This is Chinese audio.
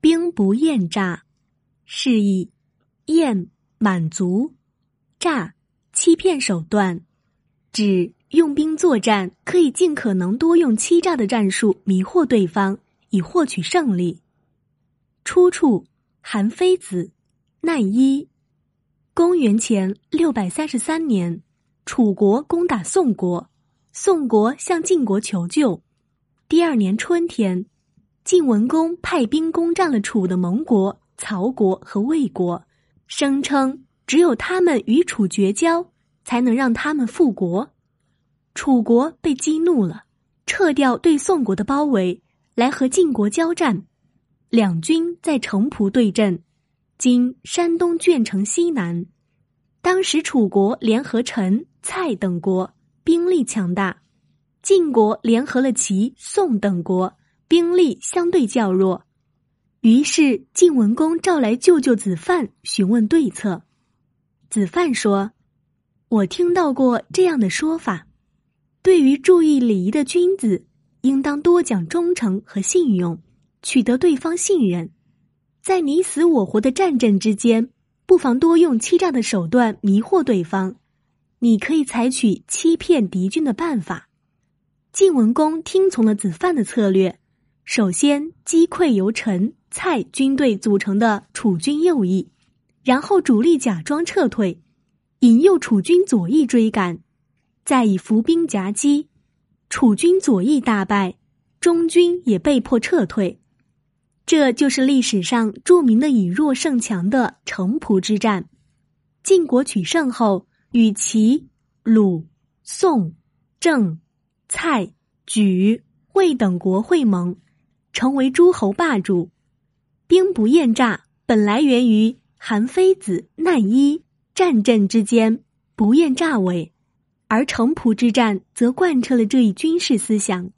兵不厌诈，是以厌满足，诈欺骗手段，指用兵作战可以尽可能多用欺诈的战术迷惑对方，以获取胜利。出处：韩非子《难伊》。公元前六百三十三年，楚国攻打宋国，宋国向晋国求救。第二年春天。晋文公派兵攻占了楚的盟国曹国和魏国，声称只有他们与楚绝交，才能让他们复国。楚国被激怒了，撤掉对宋国的包围，来和晋国交战。两军在城濮对阵，今山东鄄城西南。当时楚国联合陈、蔡等国，兵力强大；晋国联合了齐、宋等国。兵力相对较弱，于是晋文公召来舅舅子范询问对策。子范说：“我听到过这样的说法，对于注意礼仪的君子，应当多讲忠诚和信用，取得对方信任。在你死我活的战阵之间，不妨多用欺诈的手段迷惑对方。你可以采取欺骗敌军的办法。”晋文公听从了子范的策略。首先击溃由陈、蔡军队组成的楚军右翼，然后主力假装撤退，引诱楚军左翼追赶，再以伏兵夹击，楚军左翼大败，中军也被迫撤退。这就是历史上著名的以弱胜强的城濮之战。晋国取胜后，与齐、鲁、宋、郑、蔡、莒、魏等国会盟。成为诸侯霸主，兵不厌诈本来源于韩非子《难一》，战阵之间不厌诈伪，而城濮之战则贯彻了这一军事思想。